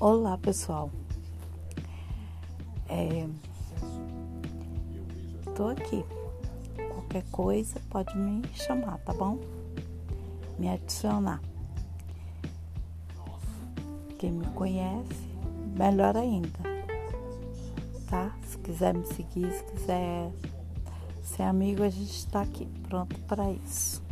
Olá pessoal, é, aqui. Qualquer coisa pode me chamar, tá bom? Me adicionar. Quem me conhece, melhor ainda, tá? Se quiser me seguir, se quiser ser amigo, a gente está aqui, pronto para isso.